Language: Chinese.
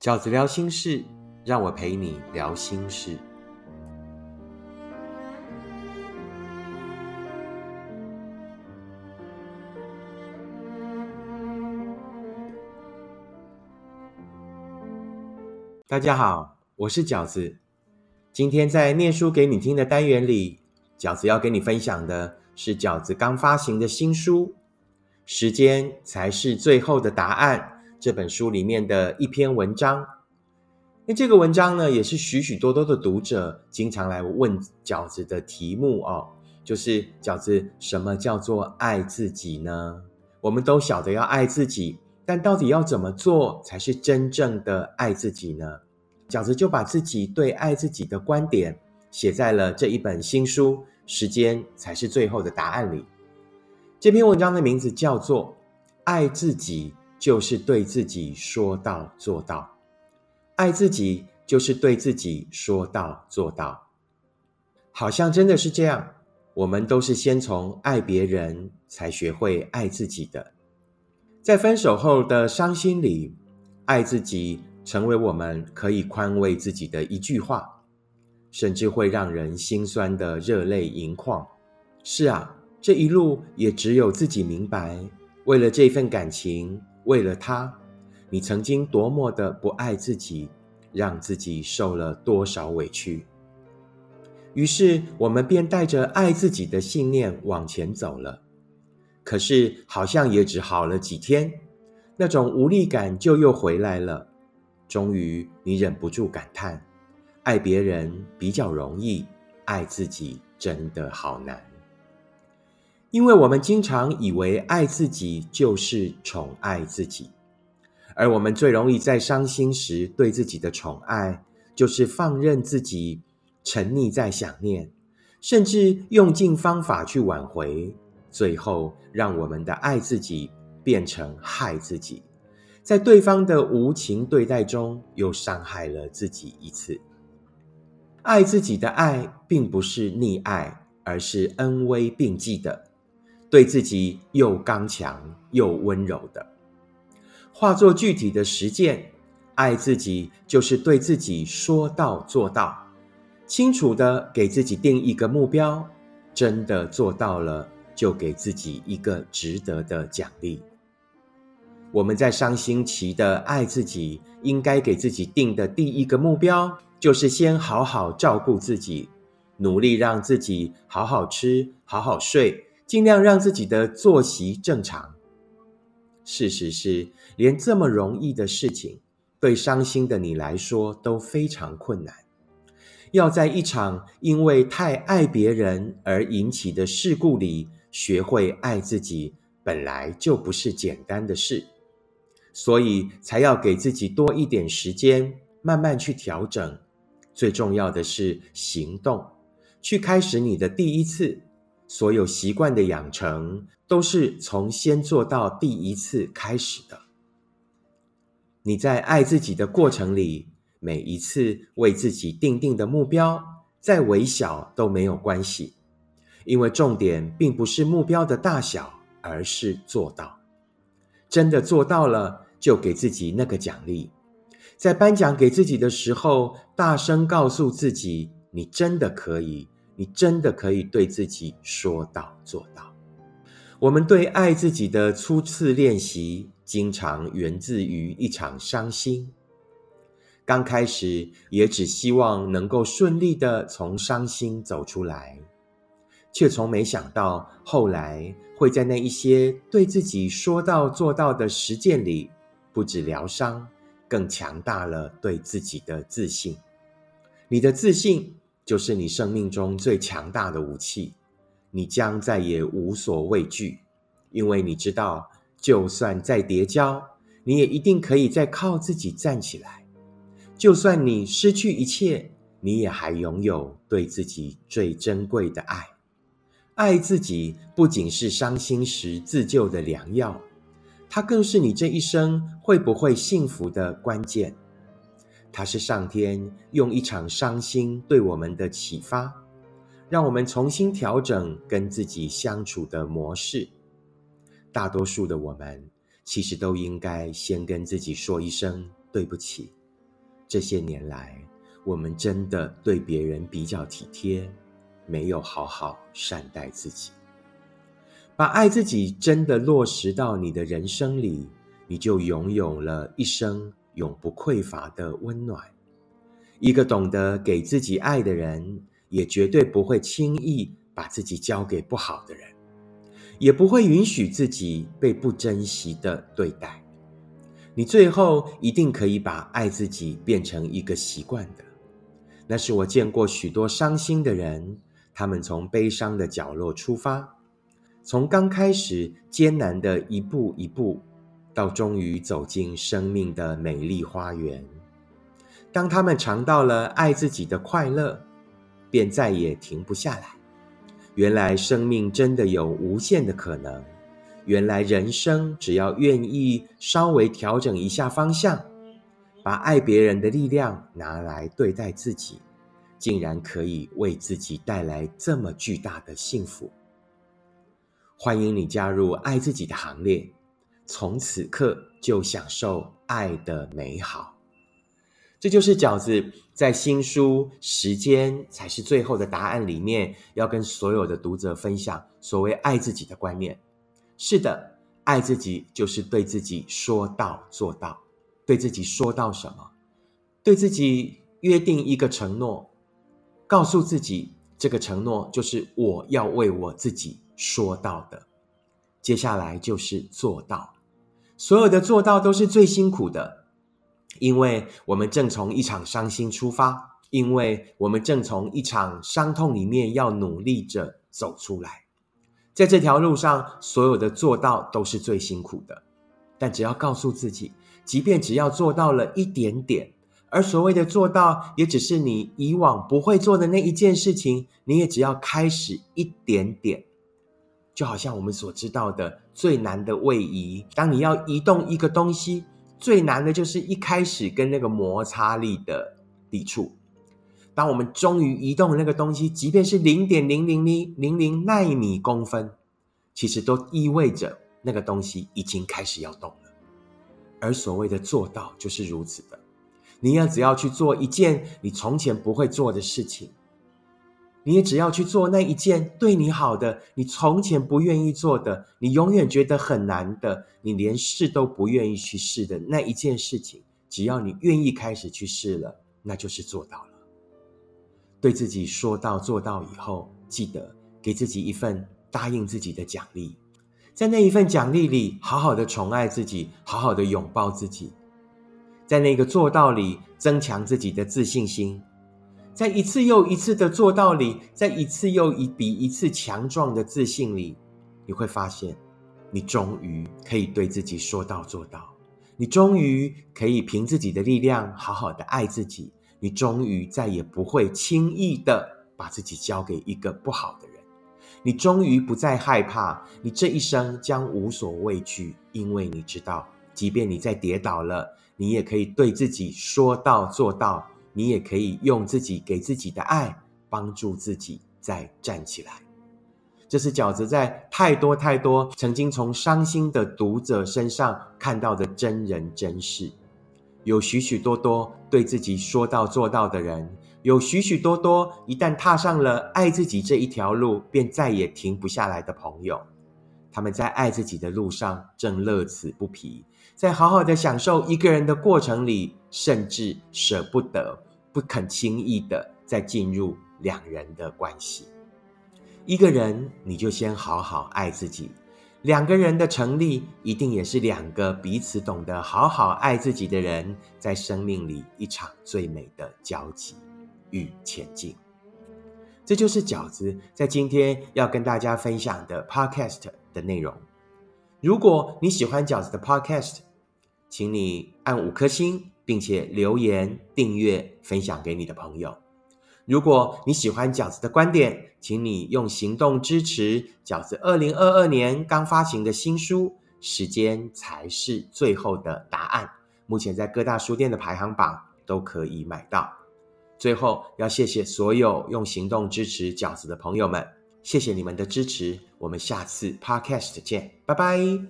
饺子聊心事，让我陪你聊心事。大家好，我是饺子。今天在念书给你听的单元里，饺子要跟你分享的是饺子刚发行的新书《时间才是最后的答案》。这本书里面的一篇文章，那这个文章呢，也是许许多多的读者经常来问饺子的题目哦，就是饺子，什么叫做爱自己呢？我们都晓得要爱自己，但到底要怎么做才是真正的爱自己呢？饺子就把自己对爱自己的观点写在了这一本新书《时间才是最后的答案》里。这篇文章的名字叫做《爱自己》。就是对自己说到做到，爱自己就是对自己说到做到，好像真的是这样。我们都是先从爱别人才学会爱自己的，在分手后的伤心里，爱自己成为我们可以宽慰自己的一句话，甚至会让人心酸的热泪盈眶。是啊，这一路也只有自己明白，为了这份感情。为了他，你曾经多么的不爱自己，让自己受了多少委屈。于是我们便带着爱自己的信念往前走了。可是好像也只好了几天，那种无力感就又回来了。终于，你忍不住感叹：爱别人比较容易，爱自己真的好难。因为我们经常以为爱自己就是宠爱自己，而我们最容易在伤心时对自己的宠爱，就是放任自己沉溺在想念，甚至用尽方法去挽回，最后让我们的爱自己变成害自己，在对方的无情对待中又伤害了自己一次。爱自己的爱并不是溺爱，而是恩威并济的。对自己又刚强又温柔的，化作具体的实践。爱自己就是对自己说到做到，清楚的给自己定一个目标，真的做到了，就给自己一个值得的奖励。我们在伤心期的爱自己，应该给自己定的第一个目标，就是先好好照顾自己，努力让自己好好吃，好好睡。尽量让自己的作息正常。事实是，连这么容易的事情，对伤心的你来说都非常困难。要在一场因为太爱别人而引起的事故里学会爱自己，本来就不是简单的事，所以才要给自己多一点时间，慢慢去调整。最重要的是行动，去开始你的第一次。所有习惯的养成，都是从先做到第一次开始的。你在爱自己的过程里，每一次为自己定定的目标，再微小都没有关系，因为重点并不是目标的大小，而是做到。真的做到了，就给自己那个奖励。在颁奖给自己的时候，大声告诉自己：你真的可以。你真的可以对自己说到做到。我们对爱自己的初次练习，经常源自于一场伤心。刚开始也只希望能够顺利的从伤心走出来，却从没想到后来会在那一些对自己说到做到的实践里，不止疗伤，更强大了对自己的自信。你的自信。就是你生命中最强大的武器，你将再也无所畏惧，因为你知道，就算再跌跤，你也一定可以再靠自己站起来。就算你失去一切，你也还拥有对自己最珍贵的爱。爱自己不仅是伤心时自救的良药，它更是你这一生会不会幸福的关键。它是上天用一场伤心对我们的启发，让我们重新调整跟自己相处的模式。大多数的我们，其实都应该先跟自己说一声对不起，这些年来，我们真的对别人比较体贴，没有好好善待自己。把爱自己真的落实到你的人生里，你就拥有了一生永不匮乏的温暖。一个懂得给自己爱的人，也绝对不会轻易把自己交给不好的人，也不会允许自己被不珍惜的对待。你最后一定可以把爱自己变成一个习惯的。那是我见过许多伤心的人，他们从悲伤的角落出发，从刚开始艰难的一步一步，到终于走进生命的美丽花园。当他们尝到了爱自己的快乐，便再也停不下来。原来生命真的有无限的可能。原来人生只要愿意稍微调整一下方向，把爱别人的力量拿来对待自己，竟然可以为自己带来这么巨大的幸福。欢迎你加入爱自己的行列，从此刻就享受爱的美好。这就是饺子在新书《时间才是最后的答案》里面要跟所有的读者分享所谓爱自己的观念。是的，爱自己就是对自己说到做到。对自己说到什么？对自己约定一个承诺，告诉自己这个承诺就是我要为我自己说到的。接下来就是做到，所有的做到都是最辛苦的。因为我们正从一场伤心出发，因为我们正从一场伤痛里面要努力着走出来，在这条路上，所有的做到都是最辛苦的。但只要告诉自己，即便只要做到了一点点，而所谓的做到，也只是你以往不会做的那一件事情，你也只要开始一点点，就好像我们所知道的最难的位移，当你要移动一个东西。最难的就是一开始跟那个摩擦力的抵触。当我们终于移动那个东西，即便是零点零零零零零纳米公分，其实都意味着那个东西已经开始要动了。而所谓的做到，就是如此的。你要只要去做一件你从前不会做的事情。你也只要去做那一件对你好的，你从前不愿意做的，你永远觉得很难的，你连试都不愿意去试的那一件事情，只要你愿意开始去试了，那就是做到了。对自己说到做到以后，记得给自己一份答应自己的奖励，在那一份奖励里，好好的宠爱自己，好好的拥抱自己，在那个做到里增强自己的自信心。在一次又一次的做到里，在一次又一比一次强壮的自信里，你会发现，你终于可以对自己说到做到，你终于可以凭自己的力量好好的爱自己，你终于再也不会轻易的把自己交给一个不好的人，你终于不再害怕，你这一生将无所畏惧，因为你知道，即便你再跌倒了，你也可以对自己说到做到。你也可以用自己给自己的爱帮助自己再站起来。这是饺子在太多太多曾经从伤心的读者身上看到的真人真事。有许许多多对自己说到做到的人，有许许多多一旦踏上了爱自己这一条路，便再也停不下来的朋友。他们在爱自己的路上正乐此不疲，在好好的享受一个人的过程里。甚至舍不得、不肯轻易的再进入两人的关系。一个人，你就先好好爱自己；两个人的成立，一定也是两个彼此懂得好好爱自己的人，在生命里一场最美的交集与前进。这就是饺子在今天要跟大家分享的 Podcast 的内容。如果你喜欢饺子的 Podcast，请你按五颗星。并且留言、订阅、分享给你的朋友。如果你喜欢饺子的观点，请你用行动支持饺子二零二二年刚发行的新书《时间才是最后的答案》，目前在各大书店的排行榜都可以买到。最后，要谢谢所有用行动支持饺子的朋友们，谢谢你们的支持。我们下次 Podcast 见，拜拜。